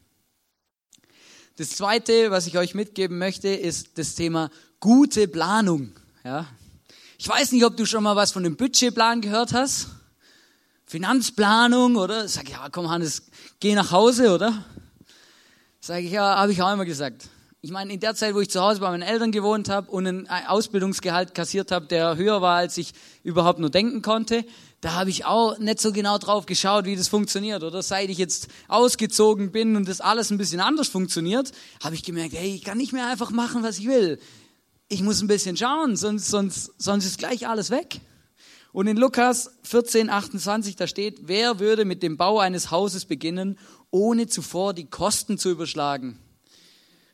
Das zweite, was ich euch mitgeben möchte, ist das Thema gute Planung. Ja. Ich weiß nicht, ob du schon mal was von dem Budgetplan gehört hast. Finanzplanung, oder? Sag ja, komm Hannes, geh nach Hause, oder? Sage ich, ja, habe ich auch immer gesagt. Ich meine, in der Zeit, wo ich zu Hause bei meinen Eltern gewohnt habe und ein Ausbildungsgehalt kassiert habe, der höher war, als ich überhaupt nur denken konnte, da habe ich auch nicht so genau drauf geschaut, wie das funktioniert. Oder seit ich jetzt ausgezogen bin und das alles ein bisschen anders funktioniert, habe ich gemerkt, hey, ich kann nicht mehr einfach machen, was ich will. Ich muss ein bisschen schauen, sonst, sonst, sonst ist gleich alles weg. Und in Lukas 14, 28, da steht, wer würde mit dem Bau eines Hauses beginnen, ohne zuvor die Kosten zu überschlagen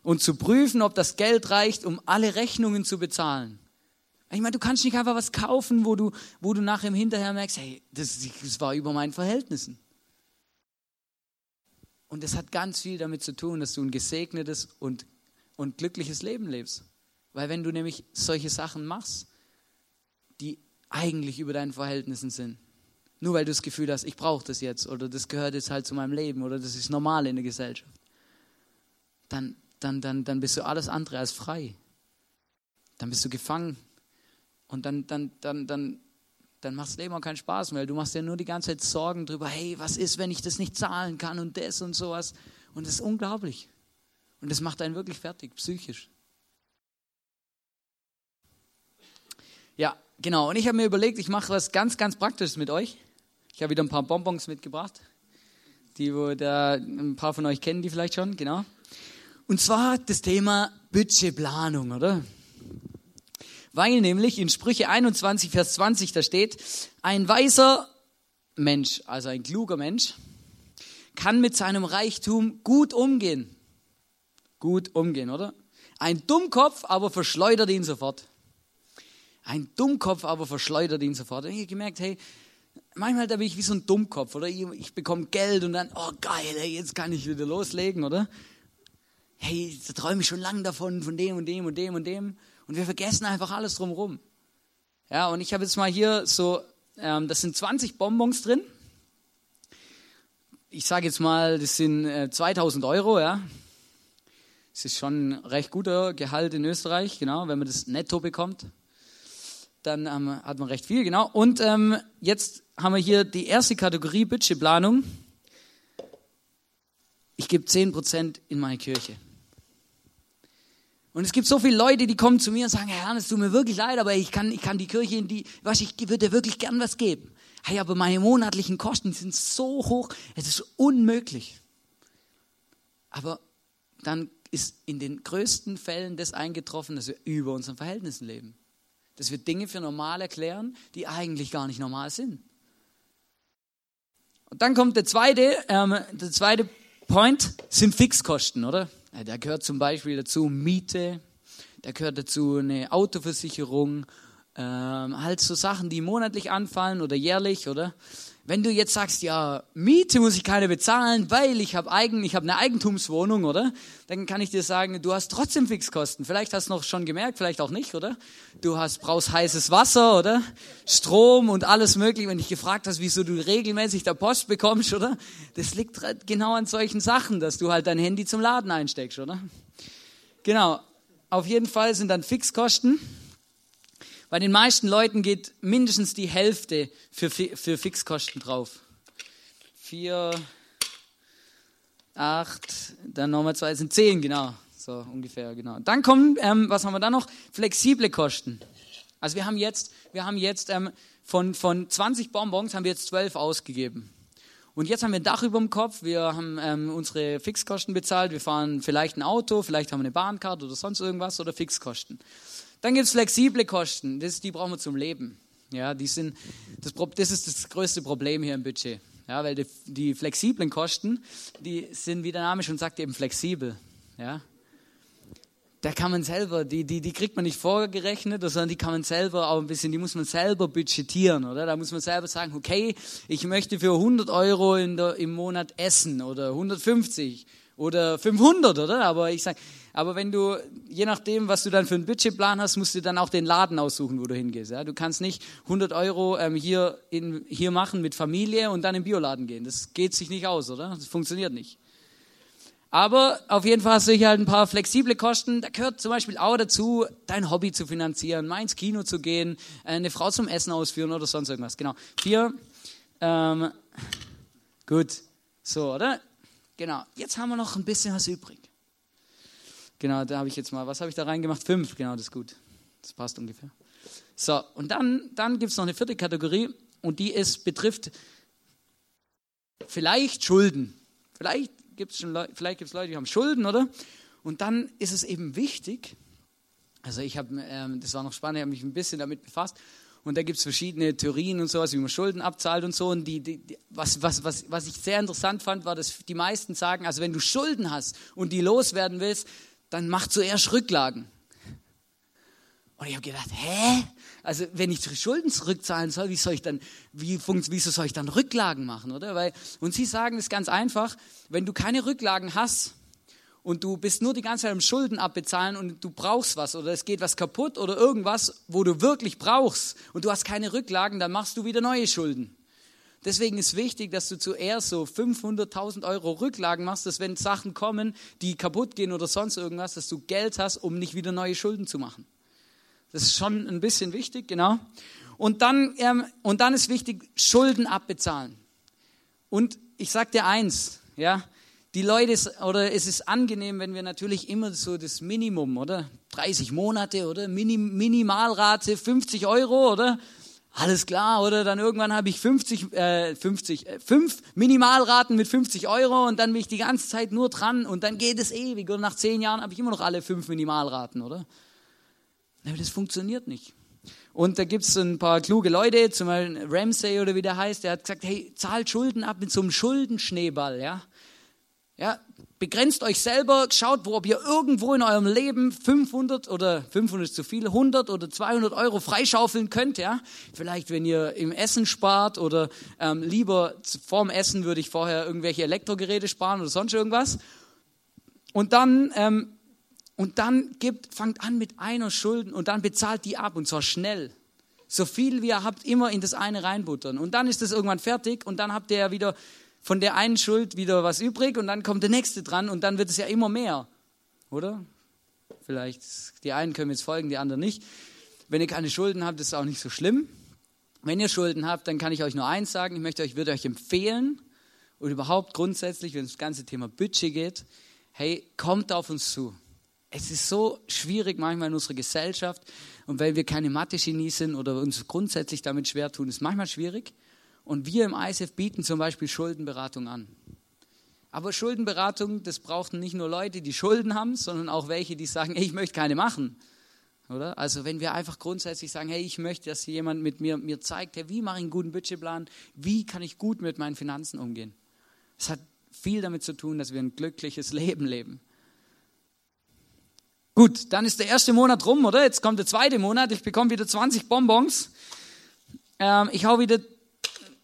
und zu prüfen, ob das Geld reicht, um alle Rechnungen zu bezahlen. Ich meine, du kannst nicht einfach was kaufen, wo du, wo du nachher im Hinterher merkst, hey, das, das war über meinen Verhältnissen. Und das hat ganz viel damit zu tun, dass du ein gesegnetes und, und glückliches Leben lebst. Weil wenn du nämlich solche Sachen machst, die eigentlich über deinen Verhältnissen sind, nur weil du das Gefühl hast, ich brauche das jetzt oder das gehört jetzt halt zu meinem Leben oder das ist normal in der Gesellschaft, dann, dann, dann, dann bist du alles andere als frei. Dann bist du gefangen und dann, dann, dann, dann, dann macht das Leben auch keinen Spaß mehr. Du machst dir nur die ganze Zeit Sorgen darüber, hey, was ist, wenn ich das nicht zahlen kann und das und sowas. Und das ist unglaublich. Und das macht einen wirklich fertig, psychisch. Ja, genau. Und ich habe mir überlegt, ich mache was ganz, ganz Praktisches mit euch. Ich habe wieder ein paar Bonbons mitgebracht, die wo da ein paar von euch kennen, die vielleicht schon, genau. Und zwar das Thema Budgetplanung, oder? Weil nämlich in Sprüche 21, Vers 20 da steht, ein weiser Mensch, also ein kluger Mensch, kann mit seinem Reichtum gut umgehen. Gut umgehen, oder? Ein Dummkopf aber verschleudert ihn sofort. Ein Dummkopf aber verschleudert ihn sofort. Und ich habe gemerkt, hey, manchmal da bin ich wie so ein Dummkopf, oder? Ich, ich bekomme Geld und dann, oh geil, ey, jetzt kann ich wieder loslegen, oder? Hey, da träume ich schon lange davon, von dem und dem und dem und dem. Und wir vergessen einfach alles drumherum. Ja, und ich habe jetzt mal hier so, ähm, das sind 20 Bonbons drin. Ich sage jetzt mal, das sind äh, 2000 Euro, ja. Das ist schon ein recht guter Gehalt in Österreich, genau, wenn man das netto bekommt dann ähm, hat man recht viel, genau. Und ähm, jetzt haben wir hier die erste Kategorie Budgetplanung. Ich gebe 10% in meine Kirche. Und es gibt so viele Leute, die kommen zu mir und sagen, Herr Ernst, es tut mir wirklich leid, aber ich kann, ich kann die Kirche in die, was ich würde wirklich gern was geben. Hey, aber meine monatlichen Kosten sind so hoch, es ist unmöglich. Aber dann ist in den größten Fällen das eingetroffen, dass wir über unseren Verhältnissen leben. Dass wir Dinge für normal erklären, die eigentlich gar nicht normal sind. Und dann kommt der zweite, ähm, der zweite Point, sind Fixkosten, oder? Da gehört zum Beispiel dazu Miete, da gehört dazu eine Autoversicherung, Ähm, halt so Sachen, die monatlich anfallen oder jährlich, oder? Wenn du jetzt sagst, ja, Miete muss ich keine bezahlen, weil ich habe eigen, ich eine Eigentumswohnung, oder? Dann kann ich dir sagen, du hast trotzdem Fixkosten. Vielleicht hast du noch schon gemerkt, vielleicht auch nicht, oder? Du hast brauchst heißes Wasser, oder? Strom und alles mögliche. Wenn dich gefragt hast, wieso du regelmäßig der Post bekommst, oder? Das liegt genau an solchen Sachen, dass du halt dein Handy zum Laden einsteckst, oder? Genau. Auf jeden Fall sind dann Fixkosten. Bei den meisten Leuten geht mindestens die Hälfte für, für Fixkosten drauf. Vier, acht, dann nochmal zwei, sind zehn, genau. So ungefähr, genau. Dann kommen, ähm, was haben wir da noch? Flexible Kosten. Also wir haben jetzt, wir haben jetzt ähm, von, von 20 Bonbons haben wir jetzt 12 ausgegeben. Und jetzt haben wir ein Dach über dem Kopf, wir haben ähm, unsere Fixkosten bezahlt, wir fahren vielleicht ein Auto, vielleicht haben wir eine Bahnkarte oder sonst irgendwas oder Fixkosten. Dann gibt es flexible Kosten, das, die brauchen wir zum Leben. Ja, die sind, das, das ist das größte Problem hier im Budget. Ja, weil die, die flexiblen Kosten, die sind, wie der Name schon sagt, eben flexibel. Ja, da kann man selber, die, die, die kriegt man nicht vorgerechnet, sondern die kann man selber auch ein bisschen, die muss man selber budgetieren, oder? Da muss man selber sagen, okay, ich möchte für 100 Euro der, im Monat essen oder 150 oder 500, oder? Aber ich sage, aber wenn du, je nachdem, was du dann für einen Budgetplan hast, musst du dann auch den Laden aussuchen, wo du hingehst. Ja? Du kannst nicht 100 Euro ähm, hier, in, hier machen mit Familie und dann im Bioladen gehen. Das geht sich nicht aus, oder? Das funktioniert nicht. Aber auf jeden Fall hast du hier halt ein paar flexible Kosten. Da gehört zum Beispiel auch dazu, dein Hobby zu finanzieren, mal ins Kino zu gehen, eine Frau zum Essen ausführen oder sonst irgendwas. Genau. Vier. Ähm, gut. So, oder? Genau. Jetzt haben wir noch ein bisschen was übrig. Genau, da habe ich jetzt mal, was habe ich da reingemacht? Fünf, genau, das ist gut. Das passt ungefähr. So, und dann, dann gibt es noch eine vierte Kategorie und die ist, betrifft vielleicht Schulden. Vielleicht gibt es gibt's Leute, die haben Schulden, oder? Und dann ist es eben wichtig, also ich habe, ähm, das war noch spannend, ich habe mich ein bisschen damit befasst. Und da gibt es verschiedene Theorien und sowas, wie man Schulden abzahlt und so. Und die, die, die, was, was, was, was ich sehr interessant fand, war, dass die meisten sagen, also wenn du Schulden hast und die loswerden willst, dann mach zuerst Rücklagen. Und ich habe gedacht, hä? Also wenn ich Schulden zurückzahlen soll, wie soll ich dann, wie wieso soll ich dann Rücklagen machen, oder? Weil, und sie sagen es ganz einfach, wenn du keine Rücklagen hast und du bist nur die ganze Zeit am Schulden abbezahlen und du brauchst was oder es geht was kaputt oder irgendwas, wo du wirklich brauchst und du hast keine Rücklagen, dann machst du wieder neue Schulden. Deswegen ist wichtig, dass du zuerst so 500.000 Euro Rücklagen machst, dass wenn Sachen kommen, die kaputt gehen oder sonst irgendwas, dass du Geld hast, um nicht wieder neue Schulden zu machen. Das ist schon ein bisschen wichtig, genau. Und dann, ähm, und dann ist wichtig, Schulden abbezahlen. Und ich sag dir eins, ja, die Leute, oder es ist angenehm, wenn wir natürlich immer so das Minimum, oder? 30 Monate, oder? Minim, Minimalrate 50 Euro, oder? Alles klar, oder? Dann irgendwann habe ich 50, äh, 50, äh, fünf Minimalraten mit 50 Euro und dann bin ich die ganze Zeit nur dran und dann geht es ewig. Und nach zehn Jahren habe ich immer noch alle fünf Minimalraten, oder? Aber das funktioniert nicht. Und da gibt es ein paar kluge Leute, zum Beispiel Ramsey oder wie der heißt, der hat gesagt, hey, zahlt Schulden ab mit so einem Schuldenschneeball, ja? Ja, begrenzt euch selber, schaut, wo, ob ihr irgendwo in eurem Leben 500 oder 500 ist zu viel, 100 oder 200 Euro freischaufeln könnt, ja. Vielleicht, wenn ihr im Essen spart oder ähm, lieber vorm Essen würde ich vorher irgendwelche Elektrogeräte sparen oder sonst irgendwas. Und dann, ähm, und dann gibt, fangt an mit einer Schulden und dann bezahlt die ab und zwar schnell. So viel wie ihr habt, immer in das eine reinbuttern. Und dann ist das irgendwann fertig und dann habt ihr ja wieder von der einen Schuld wieder was übrig und dann kommt der nächste dran und dann wird es ja immer mehr. Oder? Vielleicht, die einen können jetzt folgen, die anderen nicht. Wenn ihr keine Schulden habt, ist es auch nicht so schlimm. Wenn ihr Schulden habt, dann kann ich euch nur eins sagen. Ich möchte euch, würde euch empfehlen, und überhaupt grundsätzlich, wenn es das ganze Thema Budget geht, hey, kommt auf uns zu. Es ist so schwierig manchmal in unserer Gesellschaft und weil wir keine Mathe-Genies sind oder uns grundsätzlich damit schwer tun, ist manchmal schwierig. Und wir im ISF bieten zum Beispiel Schuldenberatung an. Aber Schuldenberatung, das brauchen nicht nur Leute, die Schulden haben, sondern auch welche, die sagen, hey, ich möchte keine machen. Oder? Also wenn wir einfach grundsätzlich sagen, hey, ich möchte, dass jemand mit mir, mir zeigt, hey, wie mache ich einen guten Budgetplan, wie kann ich gut mit meinen Finanzen umgehen. Es hat viel damit zu tun, dass wir ein glückliches Leben leben. Gut. Gut, dann ist der erste Monat rum, oder? Jetzt kommt der zweite Monat. Ich bekomme wieder 20 Bonbons. Ähm, ich hau wieder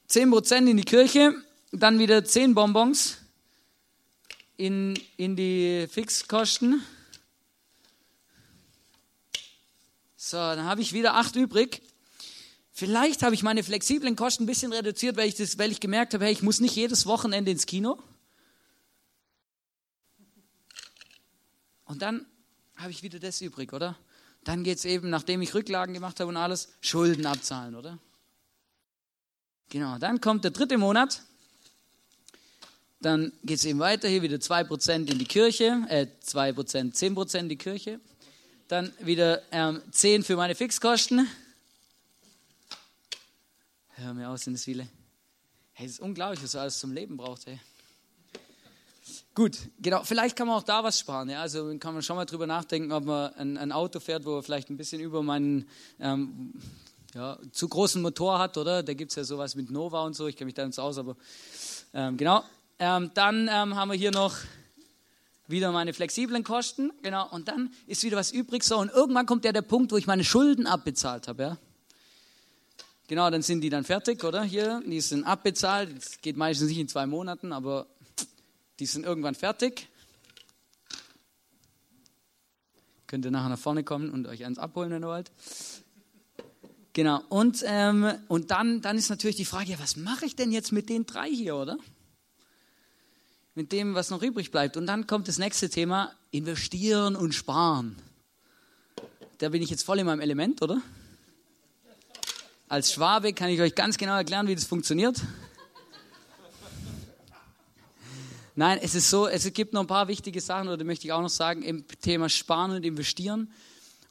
10% in die Kirche, dann wieder 10 Bonbons in, in die Fixkosten. So, dann habe ich wieder 8 übrig. Vielleicht habe ich meine flexiblen Kosten ein bisschen reduziert, weil ich, das, weil ich gemerkt habe, hey, ich muss nicht jedes Wochenende ins Kino. Und dann habe ich wieder das übrig, oder? Dann geht es eben, nachdem ich Rücklagen gemacht habe und alles, Schulden abzahlen, oder? Genau, dann kommt der dritte Monat. Dann geht es eben weiter, hier wieder 2% in die Kirche, äh 2%, 10% in die Kirche. Dann wieder ähm, 10 für meine Fixkosten. Hör mir aus, sind es viele. Hey, es ist unglaublich, was du alles zum Leben braucht, hey. Gut, genau. Vielleicht kann man auch da was sparen. Ja? Also kann man schon mal drüber nachdenken, ob man ein, ein Auto fährt, wo vielleicht ein bisschen über meinen ähm, ja, zu großen Motor hat, oder? Da gibt es ja sowas mit Nova und so. Ich kenne mich da nicht aus, aber ähm, genau. Ähm, dann ähm, haben wir hier noch wieder meine flexiblen Kosten. Genau. Und dann ist wieder was übrig. So, und irgendwann kommt ja der Punkt, wo ich meine Schulden abbezahlt habe. Ja? Genau, dann sind die dann fertig, oder? Hier, die sind abbezahlt. Das geht meistens nicht in zwei Monaten, aber die sind irgendwann fertig. Könnt ihr nachher nach vorne kommen und euch eins abholen, wenn ihr wollt. Genau, und, ähm, und dann, dann ist natürlich die Frage, ja, was mache ich denn jetzt mit den drei hier, oder? Mit dem, was noch übrig bleibt. Und dann kommt das nächste Thema, investieren und sparen. Da bin ich jetzt voll in meinem Element, oder? Als Schwabe kann ich euch ganz genau erklären, wie das funktioniert. Nein, es ist so, es gibt noch ein paar wichtige Sachen, oder möchte ich auch noch sagen, im Thema Sparen und Investieren.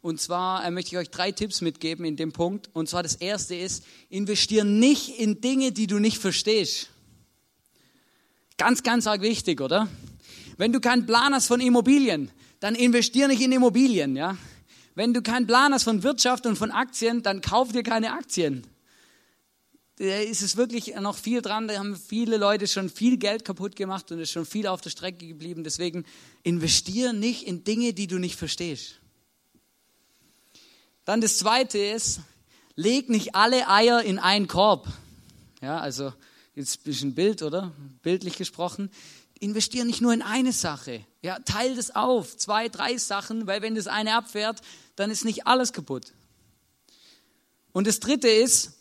Und zwar äh, möchte ich euch drei Tipps mitgeben in dem Punkt. Und zwar das erste ist, investiere nicht in Dinge, die du nicht verstehst. Ganz, ganz arg wichtig, oder? Wenn du keinen Plan hast von Immobilien, dann investiere nicht in Immobilien, ja? Wenn du keinen Plan hast von Wirtschaft und von Aktien, dann kauf dir keine Aktien. Da ist es wirklich noch viel dran. Da haben viele Leute schon viel Geld kaputt gemacht und ist schon viel auf der Strecke geblieben. Deswegen investiere nicht in Dinge, die du nicht verstehst. Dann das zweite ist, leg nicht alle Eier in einen Korb. Ja, also jetzt ein bisschen Bild, oder? Bildlich gesprochen investiere nicht nur in eine Sache. Ja, teil das auf, zwei, drei Sachen, weil wenn das eine abfährt, dann ist nicht alles kaputt. Und das dritte ist,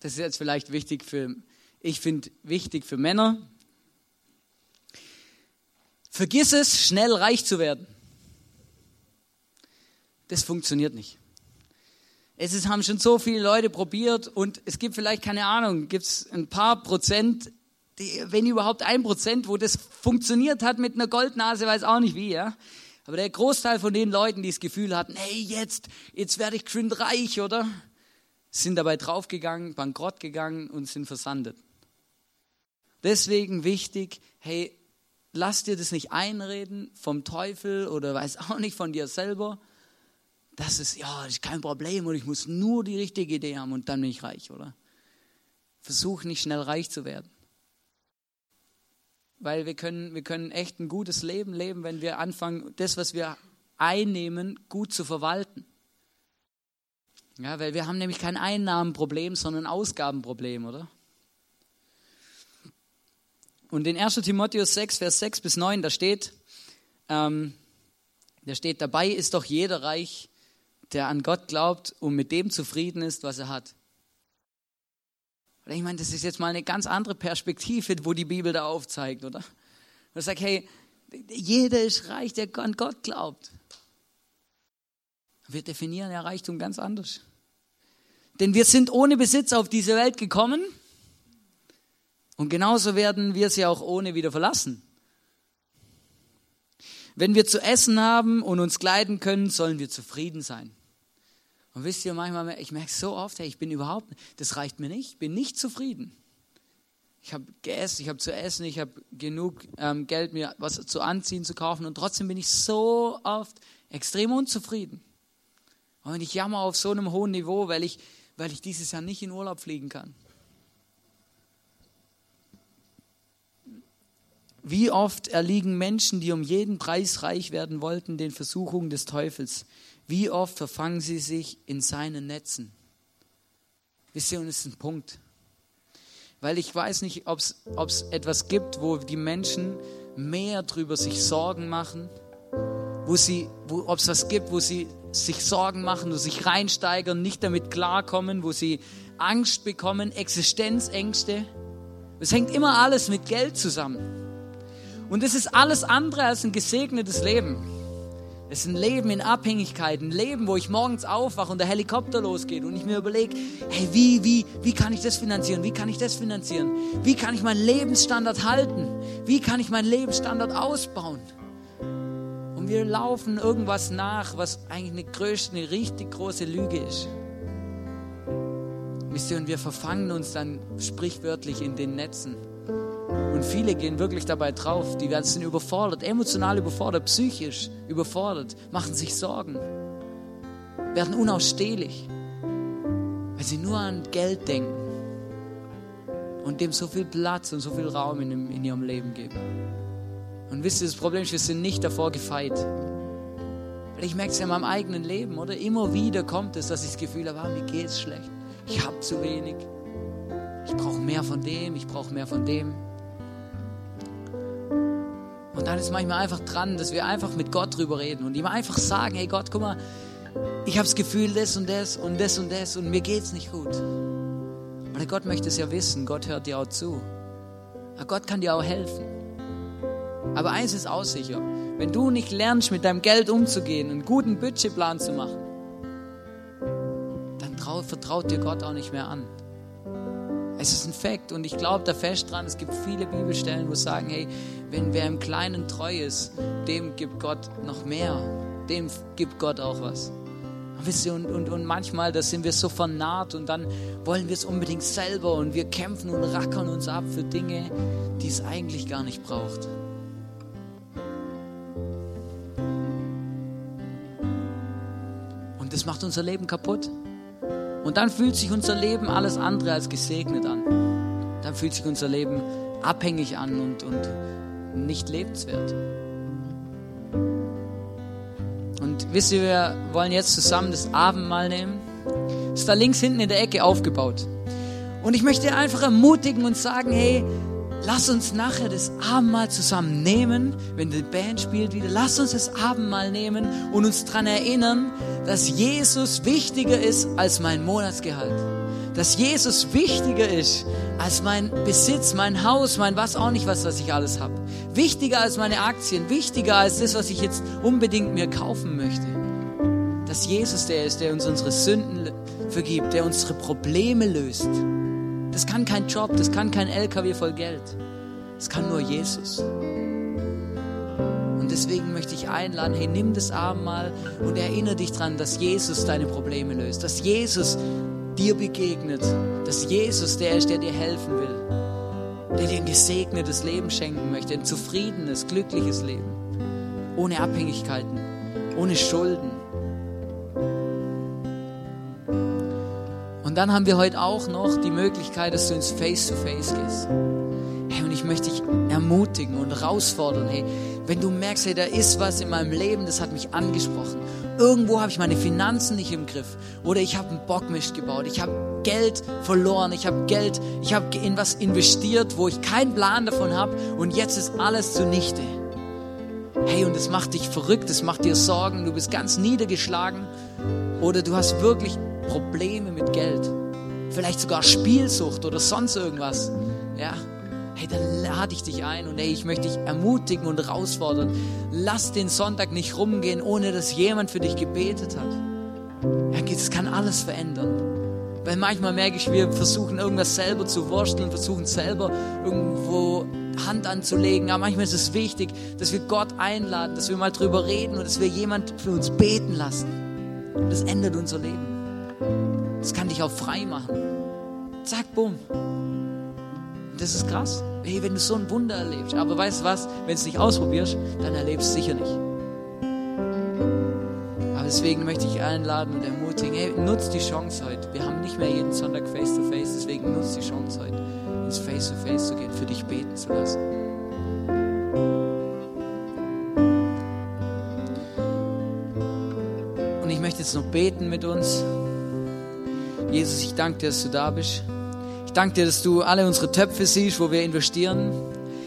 das ist jetzt vielleicht wichtig für, ich finde wichtig für Männer, vergiss es, schnell reich zu werden. Das funktioniert nicht. Es ist, haben schon so viele Leute probiert und es gibt vielleicht, keine Ahnung, gibt es ein paar Prozent die, wenn überhaupt ein Prozent, wo das funktioniert hat mit einer Goldnase, weiß auch nicht wie, ja. Aber der Großteil von den Leuten, die das Gefühl hatten, hey, jetzt, jetzt werde ich geschwind reich, oder? Sind dabei draufgegangen, bankrott gegangen und sind versandet. Deswegen wichtig, hey, lass dir das nicht einreden vom Teufel oder weiß auch nicht von dir selber. Das ist, ja, das ist kein Problem und ich muss nur die richtige Idee haben und dann bin ich reich, oder? Versuch nicht schnell reich zu werden. Weil wir können, wir können echt ein gutes Leben leben, wenn wir anfangen, das, was wir einnehmen, gut zu verwalten. Ja, weil wir haben nämlich kein Einnahmenproblem, sondern ein Ausgabenproblem, oder? Und in 1 Timotheus 6, Vers 6 bis 9, da steht, ähm, da steht, dabei ist doch jeder reich, der an Gott glaubt und mit dem zufrieden ist, was er hat. Ich meine, das ist jetzt mal eine ganz andere Perspektive, wo die Bibel da aufzeigt, oder? Und sagt, hey, jeder ist reich, der an Gott glaubt. Wir definieren ja Reichtum ganz anders. Denn wir sind ohne Besitz auf diese Welt gekommen und genauso werden wir sie auch ohne wieder verlassen. Wenn wir zu essen haben und uns kleiden können, sollen wir zufrieden sein. Und wisst ihr, manchmal, ich merke so oft, hey, ich bin überhaupt, das reicht mir nicht, ich bin nicht zufrieden. Ich habe gegessen, ich habe zu essen, ich habe genug ähm, Geld, mir was zu anziehen, zu kaufen und trotzdem bin ich so oft extrem unzufrieden. Und ich jammer auf so einem hohen Niveau, weil ich, weil ich dieses Jahr nicht in Urlaub fliegen kann. wie oft erliegen Menschen, die um jeden Preis reich werden wollten, den Versuchungen des Teufels? Wie oft verfangen sie sich in seinen Netzen? Wisst ihr, und das ist ein Punkt. Weil ich weiß nicht, ob es etwas gibt, wo die Menschen mehr drüber sich Sorgen machen, wo sie, ob es was gibt, wo sie sich Sorgen machen, wo sie sich reinsteigern, nicht damit klarkommen, wo sie Angst bekommen, Existenzängste. Es hängt immer alles mit Geld zusammen. Und es ist alles andere als ein gesegnetes Leben. Es ist ein Leben in Abhängigkeit, ein Leben, wo ich morgens aufwache und der Helikopter losgeht und ich mir überlege, hey, wie, wie, wie kann ich das finanzieren? Wie kann ich das finanzieren? Wie kann ich meinen Lebensstandard halten? Wie kann ich meinen Lebensstandard ausbauen? Und wir laufen irgendwas nach, was eigentlich eine, größte, eine richtig große Lüge ist. Wisst ihr, und wir verfangen uns dann sprichwörtlich in den Netzen. Und viele gehen wirklich dabei drauf, die sind überfordert, emotional überfordert, psychisch überfordert, machen sich Sorgen, werden unausstehlich, weil sie nur an Geld denken und dem so viel Platz und so viel Raum in, in ihrem Leben geben. Und wisst ihr, das Problem ist, wir sind nicht davor gefeit. Weil ich merke es ja in meinem eigenen Leben, oder? Immer wieder kommt es, dass ich das Gefühl habe, ah, mir geht es schlecht. Ich habe zu wenig. Ich brauche mehr von dem, ich brauche mehr von dem. Dann ist manchmal einfach dran, dass wir einfach mit Gott drüber reden und ihm einfach sagen, hey Gott, guck mal, ich habe das Gefühl, das und das und das und das und mir geht es nicht gut. Aber Gott möchte es ja wissen, Gott hört dir auch zu. Aber Gott kann dir auch helfen. Aber eins ist auch sicher, wenn du nicht lernst, mit deinem Geld umzugehen, einen guten Budgetplan zu machen, dann trau, vertraut dir Gott auch nicht mehr an. Es ist ein Fakt und ich glaube da fest dran, es gibt viele Bibelstellen, wo sagen, hey, wenn wer im Kleinen treu ist, dem gibt Gott noch mehr. Dem gibt Gott auch was. Und, und, und manchmal, da sind wir so vernarrt und dann wollen wir es unbedingt selber und wir kämpfen und rackern uns ab für Dinge, die es eigentlich gar nicht braucht. Und das macht unser Leben kaputt. Und dann fühlt sich unser Leben alles andere als gesegnet an. Dann fühlt sich unser Leben abhängig an und, und nicht lebenswert. Und wisst ihr, wir wollen jetzt zusammen das Abendmahl nehmen. Ist da links hinten in der Ecke aufgebaut. Und ich möchte einfach ermutigen und sagen, hey, lass uns nachher das Abendmahl zusammen nehmen, wenn die Band spielt wieder. Lass uns das Abendmahl nehmen und uns daran erinnern, dass Jesus wichtiger ist als mein Monatsgehalt. Dass Jesus wichtiger ist als mein Besitz, mein Haus, mein was auch nicht was, was ich alles habe. Wichtiger als meine Aktien, wichtiger als das, was ich jetzt unbedingt mir kaufen möchte. Dass Jesus der ist, der uns unsere Sünden vergibt, der unsere Probleme löst das kann kein Job, das kann kein LKW voll Geld. Das kann nur Jesus. Und deswegen möchte ich einladen, hey, nimm das Abendmahl und erinnere dich daran, dass Jesus deine Probleme löst, dass Jesus dir begegnet, dass Jesus der ist, der dir helfen will, der dir ein gesegnetes Leben schenken möchte, ein zufriedenes, glückliches Leben, ohne Abhängigkeiten, ohne Schulden. Dann haben wir heute auch noch die Möglichkeit, dass du ins Face-to-Face -face gehst. Hey, und ich möchte dich ermutigen und herausfordern, hey, wenn du merkst, hey, da ist was in meinem Leben, das hat mich angesprochen. Irgendwo habe ich meine Finanzen nicht im Griff. Oder ich habe einen Bockmist gebaut. Ich habe Geld verloren. Ich habe Geld, ich habe in was investiert, wo ich keinen Plan davon habe. Und jetzt ist alles zunichte. Hey, und das macht dich verrückt, das macht dir Sorgen. Du bist ganz niedergeschlagen. Oder du hast wirklich Probleme mit Geld, vielleicht sogar Spielsucht oder sonst irgendwas, ja, hey, dann lade ich dich ein und hey, ich möchte dich ermutigen und herausfordern. Lass den Sonntag nicht rumgehen, ohne dass jemand für dich gebetet hat. Ja, es kann alles verändern. Weil manchmal merke ich, wir versuchen irgendwas selber zu wursteln, versuchen selber irgendwo Hand anzulegen. Aber manchmal ist es wichtig, dass wir Gott einladen, dass wir mal drüber reden und dass wir jemand für uns beten lassen. Und das ändert unser Leben. Das kann dich auch frei machen. Zack, bumm. Das ist krass. Hey, wenn du so ein Wunder erlebst. Aber weißt du was? Wenn du es nicht ausprobierst, dann erlebst du es sicher nicht. Aber deswegen möchte ich einladen und ermutigen, hey, nutzt die Chance heute. Wir haben nicht mehr jeden Sonntag Face-to-Face, -face, deswegen nutzt die Chance heute, ins Face-to-Face -face zu gehen, für dich beten zu lassen. Und ich möchte jetzt noch beten mit uns. Jesus, ich danke dir, dass du da bist. Ich danke dir, dass du alle unsere Töpfe siehst, wo wir investieren.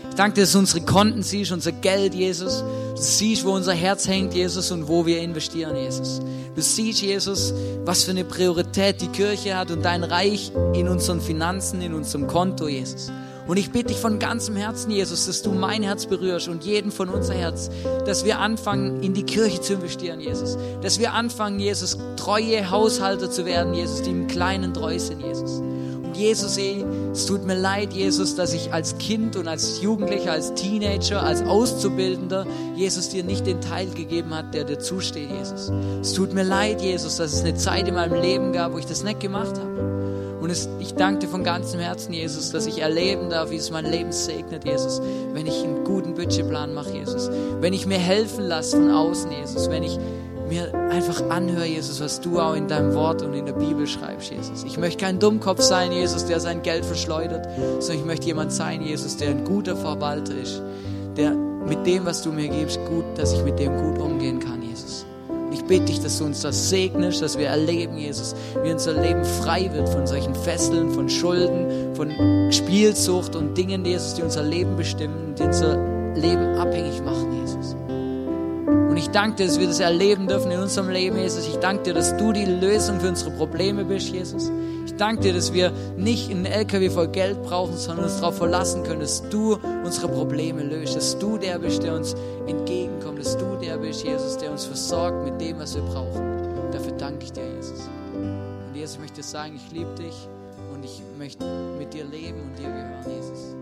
Ich danke dir, dass du unsere Konten siehst, unser Geld, Jesus. Du siehst, wo unser Herz hängt, Jesus, und wo wir investieren, Jesus. Du siehst, Jesus, was für eine Priorität die Kirche hat und dein Reich in unseren Finanzen, in unserem Konto, Jesus. Und ich bitte dich von ganzem Herzen, Jesus, dass du mein Herz berührst und jeden von unser Herz, dass wir anfangen, in die Kirche zu investieren, Jesus. Dass wir anfangen, Jesus, treue Haushalter zu werden, Jesus, die im Kleinen treu sind, Jesus. Und Jesus, ey, es tut mir leid, Jesus, dass ich als Kind und als Jugendlicher, als Teenager, als Auszubildender, Jesus dir nicht den Teil gegeben hat, der dir zusteht, Jesus. Es tut mir leid, Jesus, dass es eine Zeit in meinem Leben gab, wo ich das nicht gemacht habe. Und es, ich danke dir von ganzem Herzen, Jesus, dass ich erleben darf, wie es mein Leben segnet, Jesus. Wenn ich einen guten Budgetplan mache, Jesus. Wenn ich mir helfen lasse von außen, Jesus. Wenn ich mir einfach anhöre, Jesus, was du auch in deinem Wort und in der Bibel schreibst, Jesus. Ich möchte kein Dummkopf sein, Jesus, der sein Geld verschleudert, sondern ich möchte jemand sein, Jesus, der ein guter Verwalter ist, der mit dem, was du mir gibst, gut, dass ich mit dem gut umgehen kann, Jesus. Ich bitte dich, dass du uns das segnest, dass wir erleben, Jesus, wie unser Leben frei wird von solchen Fesseln, von Schulden, von Spielsucht und Dingen, Jesus, die unser Leben bestimmen, die unser Leben abhängig machen, Jesus. Und ich danke dir, dass wir das erleben dürfen in unserem Leben, Jesus. Ich danke dir, dass du die Lösung für unsere Probleme bist, Jesus. Danke dir, dass wir nicht einen LKW voll Geld brauchen, sondern uns darauf verlassen können, dass du unsere Probleme löst, dass du der bist, der uns entgegenkommt, dass du der bist, Jesus, der uns versorgt mit dem, was wir brauchen. Dafür danke ich dir, Jesus. Und Jesus, ich möchte sagen, ich liebe dich und ich möchte mit dir leben und dir gehören, Jesus.